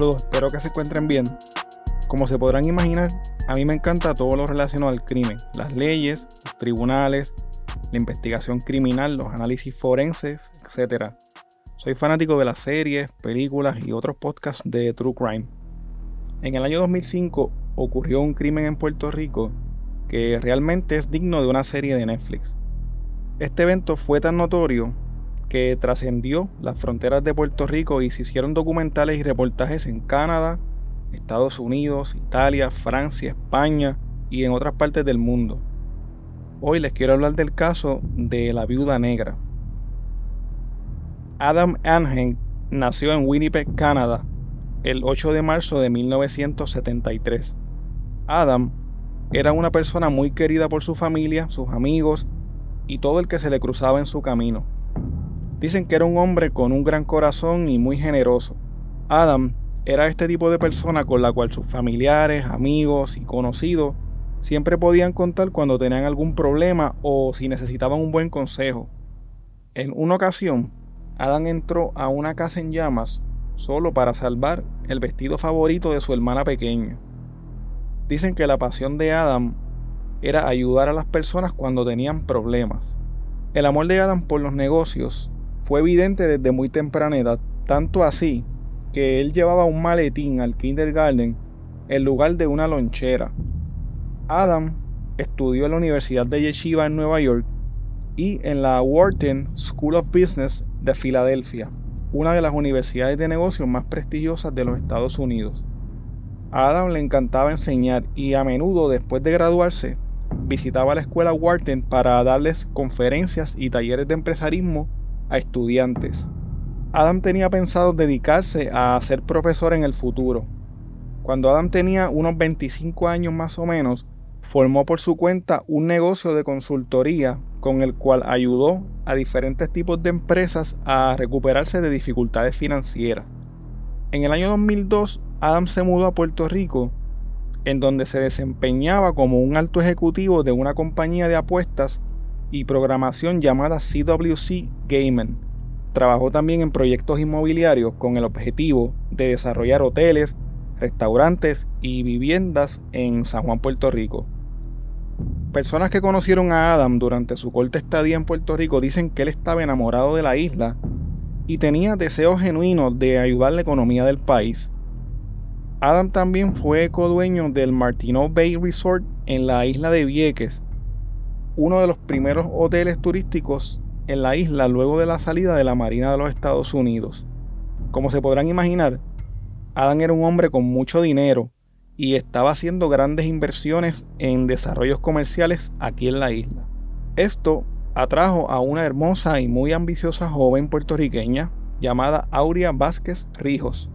Espero que se encuentren bien. Como se podrán imaginar, a mí me encanta todo lo relacionado al crimen, las leyes, los tribunales, la investigación criminal, los análisis forenses, etc. Soy fanático de las series, películas y otros podcasts de True Crime. En el año 2005 ocurrió un crimen en Puerto Rico que realmente es digno de una serie de Netflix. Este evento fue tan notorio que trascendió las fronteras de Puerto Rico y se hicieron documentales y reportajes en Canadá, Estados Unidos, Italia, Francia, España y en otras partes del mundo. Hoy les quiero hablar del caso de la viuda negra. Adam Angen nació en Winnipeg, Canadá, el 8 de marzo de 1973. Adam era una persona muy querida por su familia, sus amigos y todo el que se le cruzaba en su camino. Dicen que era un hombre con un gran corazón y muy generoso. Adam era este tipo de persona con la cual sus familiares, amigos y conocidos siempre podían contar cuando tenían algún problema o si necesitaban un buen consejo. En una ocasión, Adam entró a una casa en llamas solo para salvar el vestido favorito de su hermana pequeña. Dicen que la pasión de Adam era ayudar a las personas cuando tenían problemas. El amor de Adam por los negocios fue evidente desde muy temprana edad, tanto así que él llevaba un maletín al kindergarten en lugar de una lonchera. Adam estudió en la Universidad de Yeshiva en Nueva York y en la Wharton School of Business de Filadelfia, una de las universidades de negocios más prestigiosas de los Estados Unidos. Adam le encantaba enseñar y a menudo después de graduarse visitaba la escuela Wharton para darles conferencias y talleres de empresarismo a estudiantes. Adam tenía pensado dedicarse a ser profesor en el futuro. Cuando Adam tenía unos 25 años más o menos, formó por su cuenta un negocio de consultoría con el cual ayudó a diferentes tipos de empresas a recuperarse de dificultades financieras. En el año 2002, Adam se mudó a Puerto Rico, en donde se desempeñaba como un alto ejecutivo de una compañía de apuestas y programación llamada CWC Gaming. Trabajó también en proyectos inmobiliarios con el objetivo de desarrollar hoteles, restaurantes y viviendas en San Juan, Puerto Rico. Personas que conocieron a Adam durante su corta estadía en Puerto Rico dicen que él estaba enamorado de la isla y tenía deseos genuinos de ayudar la economía del país. Adam también fue codueño del Martineau Bay Resort en la isla de Vieques, uno de los primeros hoteles turísticos en la isla luego de la salida de la Marina de los Estados Unidos. Como se podrán imaginar, Adam era un hombre con mucho dinero y estaba haciendo grandes inversiones en desarrollos comerciales aquí en la isla. Esto atrajo a una hermosa y muy ambiciosa joven puertorriqueña llamada Aurea Vázquez Rijos.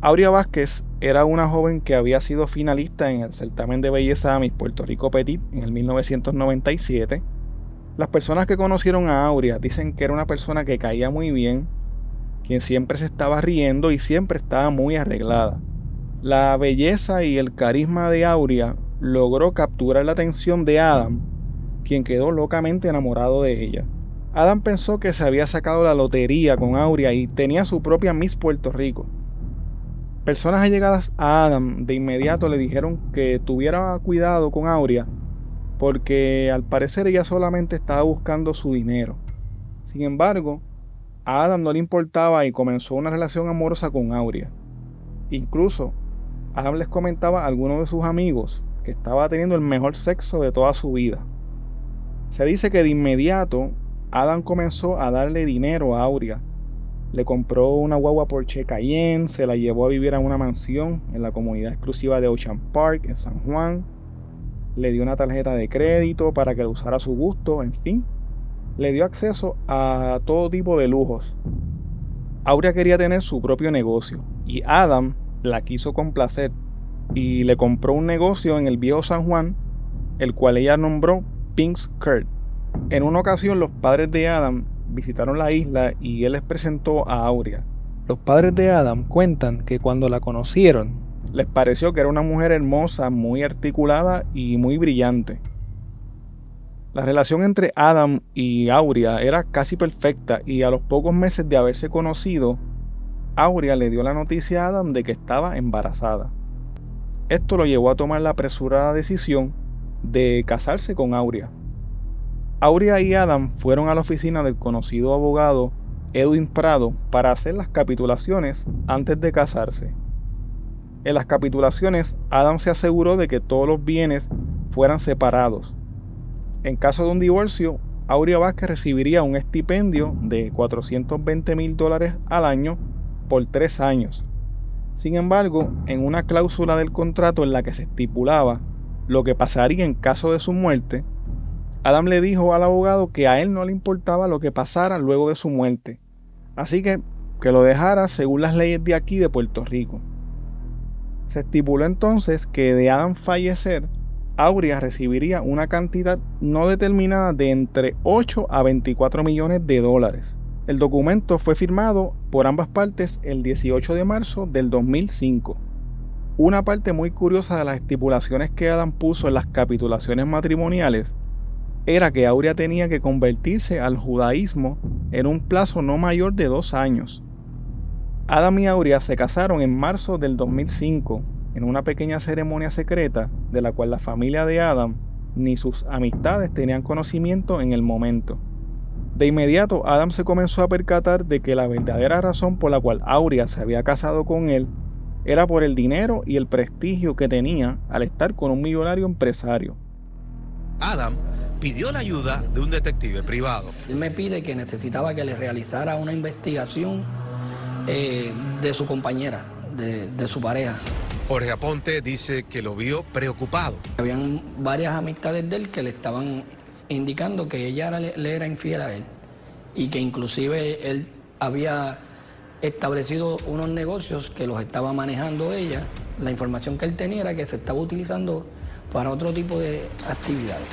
Aurea Vázquez era una joven que había sido finalista en el certamen de belleza Miss Puerto Rico Petit en el 1997. Las personas que conocieron a Aurea dicen que era una persona que caía muy bien, quien siempre se estaba riendo y siempre estaba muy arreglada. La belleza y el carisma de Aurea logró capturar la atención de Adam, quien quedó locamente enamorado de ella. Adam pensó que se había sacado la lotería con Aurea y tenía su propia Miss Puerto Rico. Personas allegadas a Adam de inmediato le dijeron que tuviera cuidado con Aurea porque al parecer ella solamente estaba buscando su dinero. Sin embargo, a Adam no le importaba y comenzó una relación amorosa con Aurea. Incluso, Adam les comentaba a algunos de sus amigos que estaba teniendo el mejor sexo de toda su vida. Se dice que de inmediato Adam comenzó a darle dinero a Aurea le compró una guagua Porsche Cayenne, se la llevó a vivir a una mansión en la comunidad exclusiva de Ocean Park en San Juan, le dio una tarjeta de crédito para que la usara a su gusto, en fin, le dio acceso a todo tipo de lujos. Aurea quería tener su propio negocio y Adam la quiso complacer y le compró un negocio en el viejo San Juan, el cual ella nombró Pink's Kurt. En una ocasión los padres de Adam visitaron la isla y él les presentó a Aurea. Los padres de Adam cuentan que cuando la conocieron, les pareció que era una mujer hermosa, muy articulada y muy brillante. La relación entre Adam y Aurea era casi perfecta y a los pocos meses de haberse conocido, Aurea le dio la noticia a Adam de que estaba embarazada. Esto lo llevó a tomar la apresurada decisión de casarse con Aurea. Aurea y Adam fueron a la oficina del conocido abogado Edwin Prado para hacer las capitulaciones antes de casarse. En las capitulaciones, Adam se aseguró de que todos los bienes fueran separados. En caso de un divorcio, Aurea Vázquez recibiría un estipendio de 420 mil dólares al año por tres años. Sin embargo, en una cláusula del contrato en la que se estipulaba lo que pasaría en caso de su muerte, Adam le dijo al abogado que a él no le importaba lo que pasara luego de su muerte, así que que lo dejara según las leyes de aquí de Puerto Rico. Se estipuló entonces que de Adam fallecer, Aurea recibiría una cantidad no determinada de entre 8 a 24 millones de dólares. El documento fue firmado por ambas partes el 18 de marzo del 2005. Una parte muy curiosa de las estipulaciones que Adam puso en las capitulaciones matrimoniales era que Aurea tenía que convertirse al judaísmo en un plazo no mayor de dos años. Adam y Aurea se casaron en marzo del 2005 en una pequeña ceremonia secreta de la cual la familia de Adam ni sus amistades tenían conocimiento en el momento. De inmediato, Adam se comenzó a percatar de que la verdadera razón por la cual Aurea se había casado con él era por el dinero y el prestigio que tenía al estar con un millonario empresario. Adam pidió la ayuda de un detective privado. Él me pide que necesitaba que le realizara una investigación eh, de su compañera, de, de su pareja. Jorge Aponte dice que lo vio preocupado. Habían varias amistades de él que le estaban indicando que ella le, era infiel a él y que inclusive él había establecido unos negocios que los estaba manejando ella. La información que él tenía era que se estaba utilizando para otro tipo de actividades.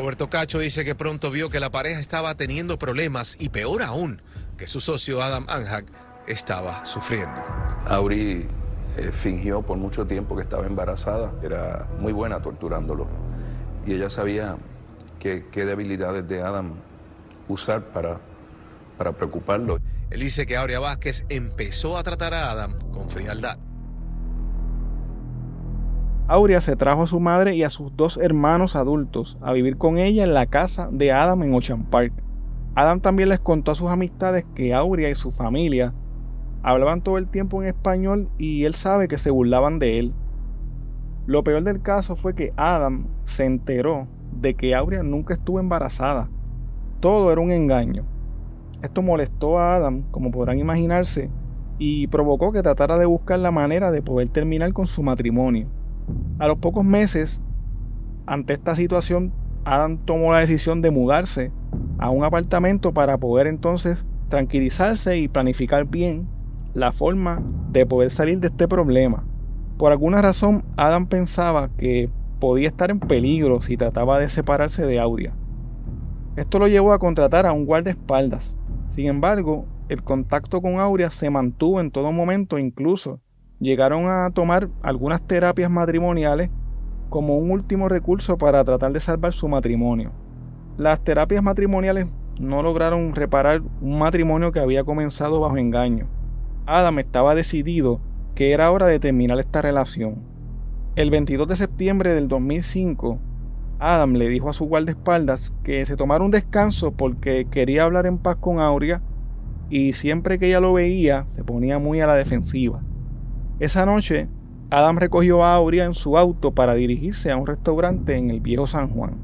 Roberto Cacho dice que pronto vio que la pareja estaba teniendo problemas y peor aún, que su socio Adam Anhak estaba sufriendo. Auri eh, fingió por mucho tiempo que estaba embarazada, era muy buena torturándolo y ella sabía qué, debilidades de Adam usar para, para preocuparlo. Él dice que Aurea Vázquez empezó a tratar a Adam con frialdad. Aurea se trajo a su madre y a sus dos hermanos adultos a vivir con ella en la casa de Adam en Ocean Park. Adam también les contó a sus amistades que Aurea y su familia hablaban todo el tiempo en español y él sabe que se burlaban de él. Lo peor del caso fue que Adam se enteró de que Aurea nunca estuvo embarazada. Todo era un engaño. Esto molestó a Adam, como podrán imaginarse, y provocó que tratara de buscar la manera de poder terminar con su matrimonio. A los pocos meses, ante esta situación, Adam tomó la decisión de mudarse a un apartamento para poder entonces tranquilizarse y planificar bien la forma de poder salir de este problema. Por alguna razón, Adam pensaba que podía estar en peligro si trataba de separarse de Aurea. Esto lo llevó a contratar a un guardaespaldas. Sin embargo, el contacto con Aurea se mantuvo en todo momento, incluso llegaron a tomar algunas terapias matrimoniales como un último recurso para tratar de salvar su matrimonio. Las terapias matrimoniales no lograron reparar un matrimonio que había comenzado bajo engaño. Adam estaba decidido que era hora de terminar esta relación. El 22 de septiembre del 2005, Adam le dijo a su guardaespaldas que se tomara un descanso porque quería hablar en paz con Aurea y siempre que ella lo veía se ponía muy a la defensiva. Esa noche, Adam recogió a Aurea en su auto para dirigirse a un restaurante en el Viejo San Juan.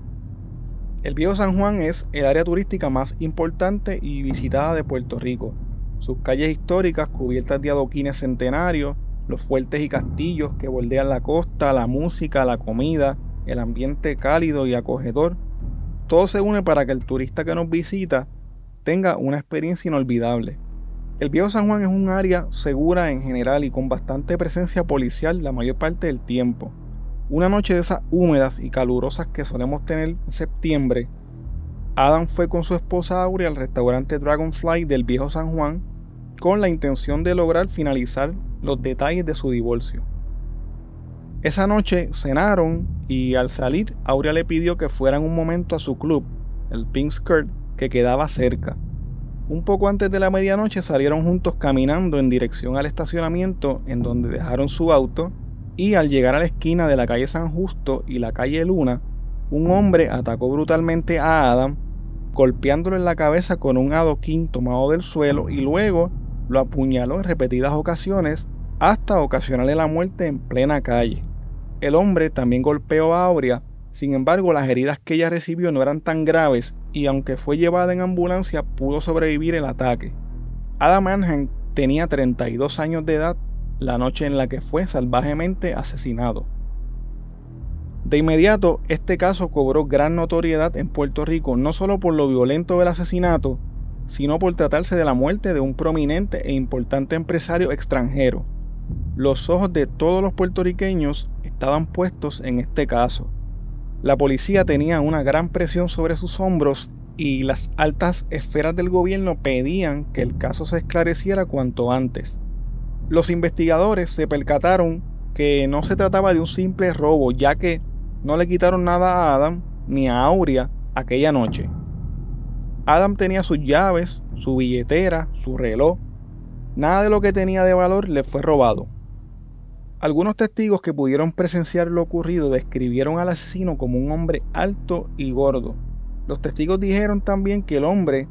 El Viejo San Juan es el área turística más importante y visitada de Puerto Rico. Sus calles históricas cubiertas de adoquines centenarios los fuertes y castillos que bordean la costa, la música, la comida, el ambiente cálido y acogedor. Todo se une para que el turista que nos visita tenga una experiencia inolvidable. El Viejo San Juan es un área segura en general y con bastante presencia policial la mayor parte del tiempo. Una noche de esas húmedas y calurosas que solemos tener en septiembre, Adam fue con su esposa Aurea al restaurante Dragonfly del Viejo San Juan con la intención de lograr finalizar los detalles de su divorcio. Esa noche cenaron y al salir Aurea le pidió que fueran un momento a su club, el Pink Skirt, que quedaba cerca. Un poco antes de la medianoche salieron juntos caminando en dirección al estacionamiento en donde dejaron su auto y al llegar a la esquina de la calle San Justo y la calle Luna, un hombre atacó brutalmente a Adam, golpeándolo en la cabeza con un adoquín tomado del suelo y luego lo apuñaló en repetidas ocasiones hasta ocasionarle la muerte en plena calle. El hombre también golpeó a Aurea, sin embargo las heridas que ella recibió no eran tan graves y aunque fue llevada en ambulancia pudo sobrevivir el ataque. Adam Manheim tenía 32 años de edad la noche en la que fue salvajemente asesinado. De inmediato, este caso cobró gran notoriedad en Puerto Rico, no solo por lo violento del asesinato, sino por tratarse de la muerte de un prominente e importante empresario extranjero. Los ojos de todos los puertorriqueños estaban puestos en este caso. La policía tenía una gran presión sobre sus hombros y las altas esferas del gobierno pedían que el caso se esclareciera cuanto antes. Los investigadores se percataron que no se trataba de un simple robo, ya que no le quitaron nada a Adam ni a Aurea aquella noche. Adam tenía sus llaves, su billetera, su reloj. Nada de lo que tenía de valor le fue robado. Algunos testigos que pudieron presenciar lo ocurrido describieron al asesino como un hombre alto y gordo. Los testigos dijeron también que el hombre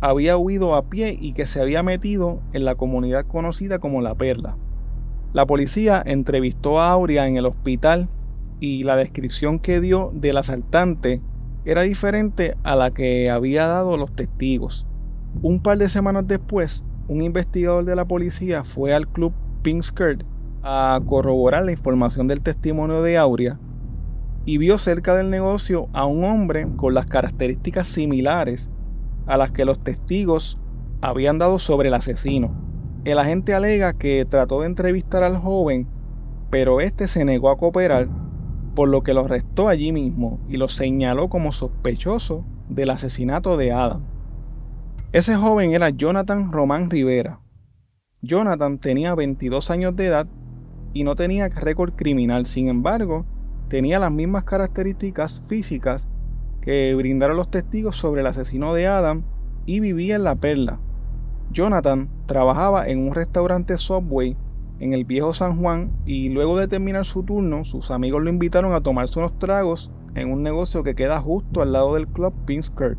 había huido a pie y que se había metido en la comunidad conocida como La Perla. La policía entrevistó a Aurea en el hospital y la descripción que dio del asaltante era diferente a la que había dado los testigos. Un par de semanas después, un investigador de la policía fue al club Pink Skirt a corroborar la información del testimonio de Aurea y vio cerca del negocio a un hombre con las características similares a las que los testigos habían dado sobre el asesino. El agente alega que trató de entrevistar al joven, pero este se negó a cooperar, por lo que lo arrestó allí mismo y lo señaló como sospechoso del asesinato de Adam. Ese joven era Jonathan Román Rivera. Jonathan tenía 22 años de edad y no tenía récord criminal. Sin embargo, tenía las mismas características físicas que brindaron los testigos sobre el asesino de Adam y vivía en La Perla. Jonathan trabajaba en un restaurante Subway en el viejo San Juan y luego de terminar su turno, sus amigos lo invitaron a tomarse unos tragos en un negocio que queda justo al lado del club Skirt.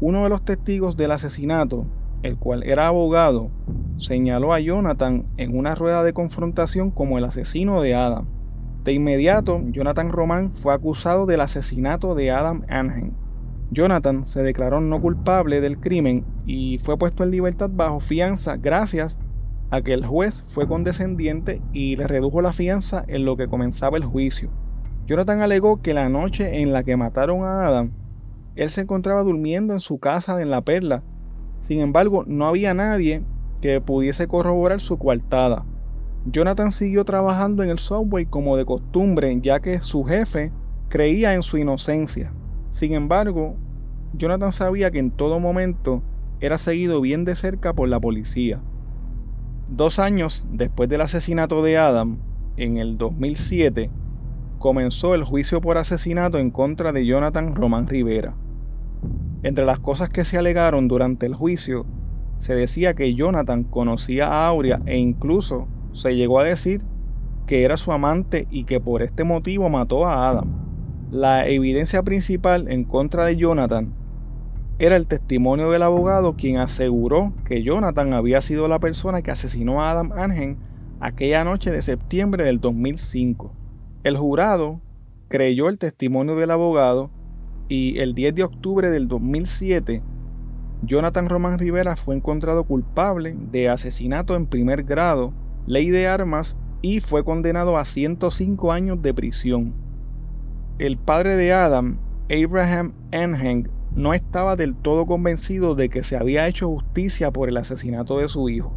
Uno de los testigos del asesinato el cual era abogado, señaló a Jonathan en una rueda de confrontación como el asesino de Adam. De inmediato, Jonathan Román fue acusado del asesinato de Adam Angen. Jonathan se declaró no culpable del crimen y fue puesto en libertad bajo fianza gracias a que el juez fue condescendiente y le redujo la fianza en lo que comenzaba el juicio. Jonathan alegó que la noche en la que mataron a Adam, él se encontraba durmiendo en su casa en La Perla sin embargo, no había nadie que pudiese corroborar su coartada. Jonathan siguió trabajando en el subway como de costumbre, ya que su jefe creía en su inocencia. Sin embargo, Jonathan sabía que en todo momento era seguido bien de cerca por la policía. Dos años después del asesinato de Adam, en el 2007, comenzó el juicio por asesinato en contra de Jonathan Román Rivera. Entre las cosas que se alegaron durante el juicio, se decía que Jonathan conocía a Aurea e incluso se llegó a decir que era su amante y que por este motivo mató a Adam. La evidencia principal en contra de Jonathan era el testimonio del abogado quien aseguró que Jonathan había sido la persona que asesinó a Adam Angen aquella noche de septiembre del 2005. El jurado creyó el testimonio del abogado y el 10 de octubre del 2007, Jonathan Román Rivera fue encontrado culpable de asesinato en primer grado, ley de armas y fue condenado a 105 años de prisión. El padre de Adam, Abraham Enheng, no estaba del todo convencido de que se había hecho justicia por el asesinato de su hijo.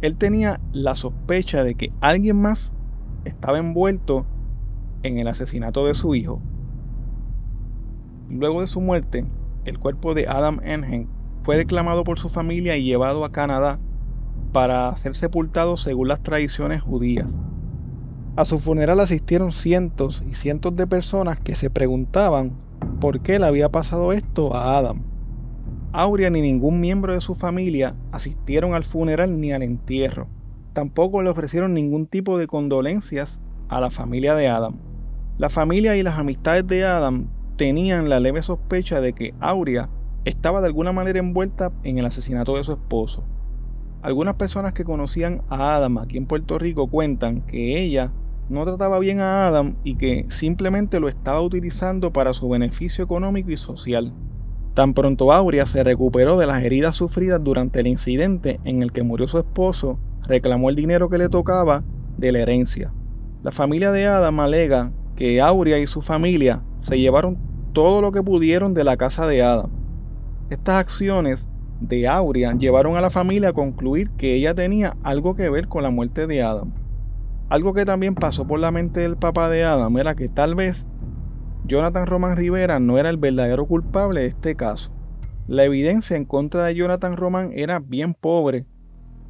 Él tenía la sospecha de que alguien más estaba envuelto en el asesinato de su hijo. Luego de su muerte, el cuerpo de Adam Engen fue reclamado por su familia y llevado a Canadá para ser sepultado según las tradiciones judías. A su funeral asistieron cientos y cientos de personas que se preguntaban por qué le había pasado esto a Adam. Aurea ni ningún miembro de su familia asistieron al funeral ni al entierro. Tampoco le ofrecieron ningún tipo de condolencias a la familia de Adam. La familia y las amistades de Adam tenían la leve sospecha de que Aurea estaba de alguna manera envuelta en el asesinato de su esposo. Algunas personas que conocían a Adam aquí en Puerto Rico cuentan que ella no trataba bien a Adam y que simplemente lo estaba utilizando para su beneficio económico y social. Tan pronto Aurea se recuperó de las heridas sufridas durante el incidente en el que murió su esposo, reclamó el dinero que le tocaba de la herencia. La familia de Adam alega que Aurea y su familia se llevaron todo lo que pudieron de la casa de Adam. Estas acciones de Aurea llevaron a la familia a concluir que ella tenía algo que ver con la muerte de Adam. Algo que también pasó por la mente del papá de Adam era que tal vez Jonathan Román Rivera no era el verdadero culpable de este caso. La evidencia en contra de Jonathan Román era bien pobre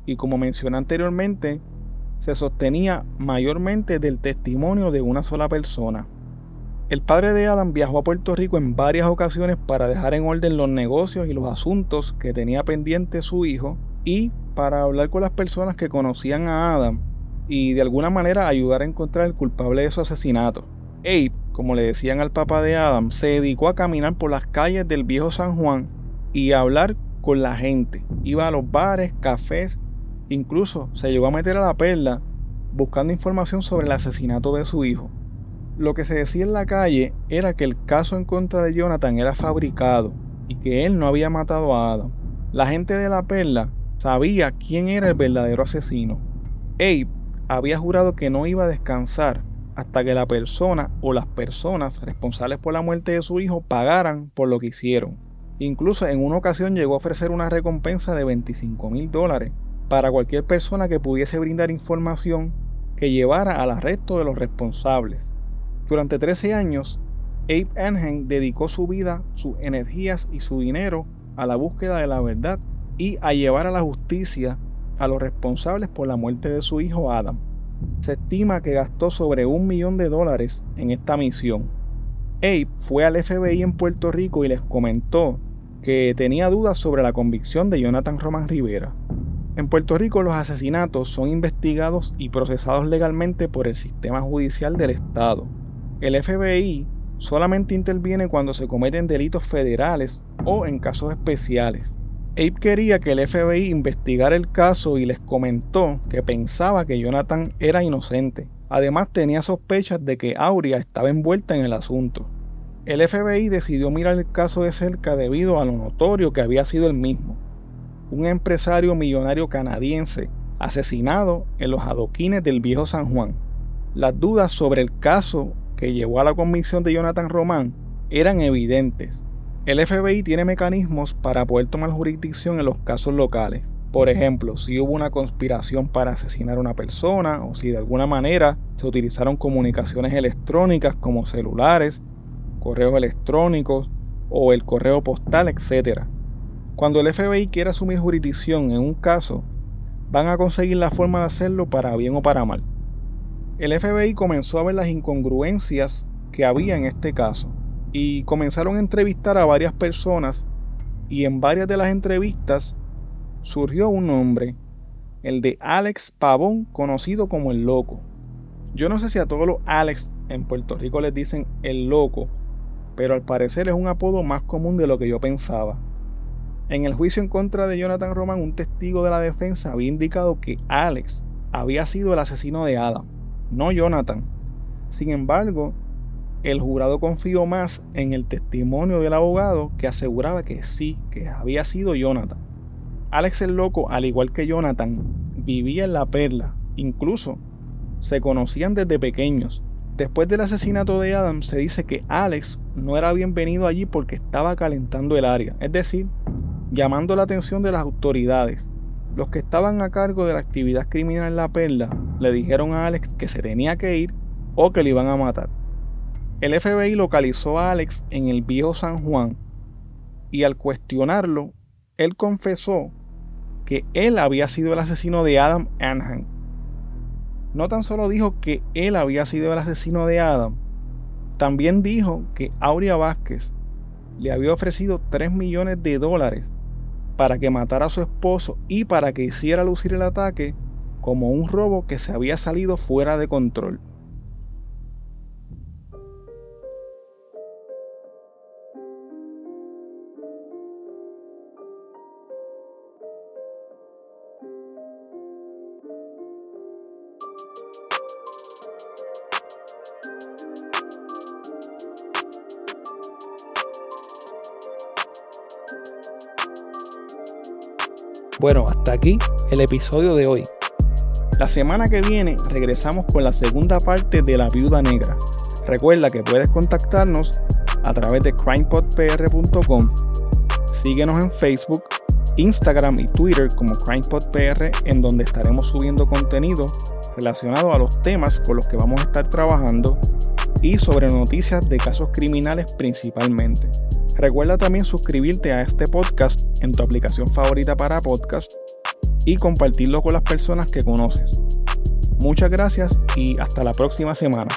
y como mencioné anteriormente, se sostenía mayormente del testimonio de una sola persona. El padre de Adam viajó a Puerto Rico en varias ocasiones para dejar en orden los negocios y los asuntos que tenía pendiente su hijo y para hablar con las personas que conocían a Adam y de alguna manera ayudar a encontrar el culpable de su asesinato. Abe, como le decían al papá de Adam, se dedicó a caminar por las calles del viejo San Juan y a hablar con la gente. Iba a los bares, cafés, incluso se llegó a meter a la perla buscando información sobre el asesinato de su hijo. Lo que se decía en la calle era que el caso en contra de Jonathan era fabricado y que él no había matado a Adam. La gente de la perla sabía quién era el verdadero asesino. Abe había jurado que no iba a descansar hasta que la persona o las personas responsables por la muerte de su hijo pagaran por lo que hicieron. Incluso en una ocasión llegó a ofrecer una recompensa de 25 mil dólares para cualquier persona que pudiese brindar información que llevara al arresto de los responsables. Durante 13 años, Abe Engen dedicó su vida, sus energías y su dinero a la búsqueda de la verdad y a llevar a la justicia a los responsables por la muerte de su hijo Adam. Se estima que gastó sobre un millón de dólares en esta misión. Abe fue al FBI en Puerto Rico y les comentó que tenía dudas sobre la convicción de Jonathan Román Rivera. En Puerto Rico los asesinatos son investigados y procesados legalmente por el sistema judicial del Estado. El FBI solamente interviene cuando se cometen delitos federales o en casos especiales. Abe quería que el FBI investigara el caso y les comentó que pensaba que Jonathan era inocente. Además tenía sospechas de que Aurea estaba envuelta en el asunto. El FBI decidió mirar el caso de cerca debido a lo notorio que había sido el mismo. Un empresario millonario canadiense asesinado en los adoquines del viejo San Juan. Las dudas sobre el caso que llevó a la convicción de Jonathan Román eran evidentes. El FBI tiene mecanismos para poder tomar jurisdicción en los casos locales. Por ejemplo, si hubo una conspiración para asesinar a una persona o si de alguna manera se utilizaron comunicaciones electrónicas como celulares, correos electrónicos o el correo postal, etc. Cuando el FBI quiere asumir jurisdicción en un caso, van a conseguir la forma de hacerlo para bien o para mal. El FBI comenzó a ver las incongruencias que había en este caso y comenzaron a entrevistar a varias personas y en varias de las entrevistas surgió un nombre, el de Alex Pavón, conocido como el loco. Yo no sé si a todos los Alex en Puerto Rico les dicen el loco, pero al parecer es un apodo más común de lo que yo pensaba. En el juicio en contra de Jonathan Roman, un testigo de la defensa había indicado que Alex había sido el asesino de Adam no Jonathan. Sin embargo, el jurado confió más en el testimonio del abogado que aseguraba que sí, que había sido Jonathan. Alex el Loco, al igual que Jonathan, vivía en la perla, incluso se conocían desde pequeños. Después del asesinato de Adam se dice que Alex no era bienvenido allí porque estaba calentando el área, es decir, llamando la atención de las autoridades. Los que estaban a cargo de la actividad criminal en la perla le dijeron a Alex que se tenía que ir o que le iban a matar. El FBI localizó a Alex en el viejo San Juan y al cuestionarlo, él confesó que él había sido el asesino de Adam Anham. No tan solo dijo que él había sido el asesino de Adam, también dijo que Aurea Vázquez le había ofrecido 3 millones de dólares para que matara a su esposo y para que hiciera lucir el ataque como un robo que se había salido fuera de control. Bueno, hasta aquí el episodio de hoy. La semana que viene regresamos con la segunda parte de La Viuda Negra. Recuerda que puedes contactarnos a través de crimepodpr.com. Síguenos en Facebook, Instagram y Twitter como CrimePodPR en donde estaremos subiendo contenido relacionado a los temas con los que vamos a estar trabajando y sobre noticias de casos criminales principalmente. Recuerda también suscribirte a este podcast en tu aplicación favorita para podcast y compartirlo con las personas que conoces. Muchas gracias y hasta la próxima semana.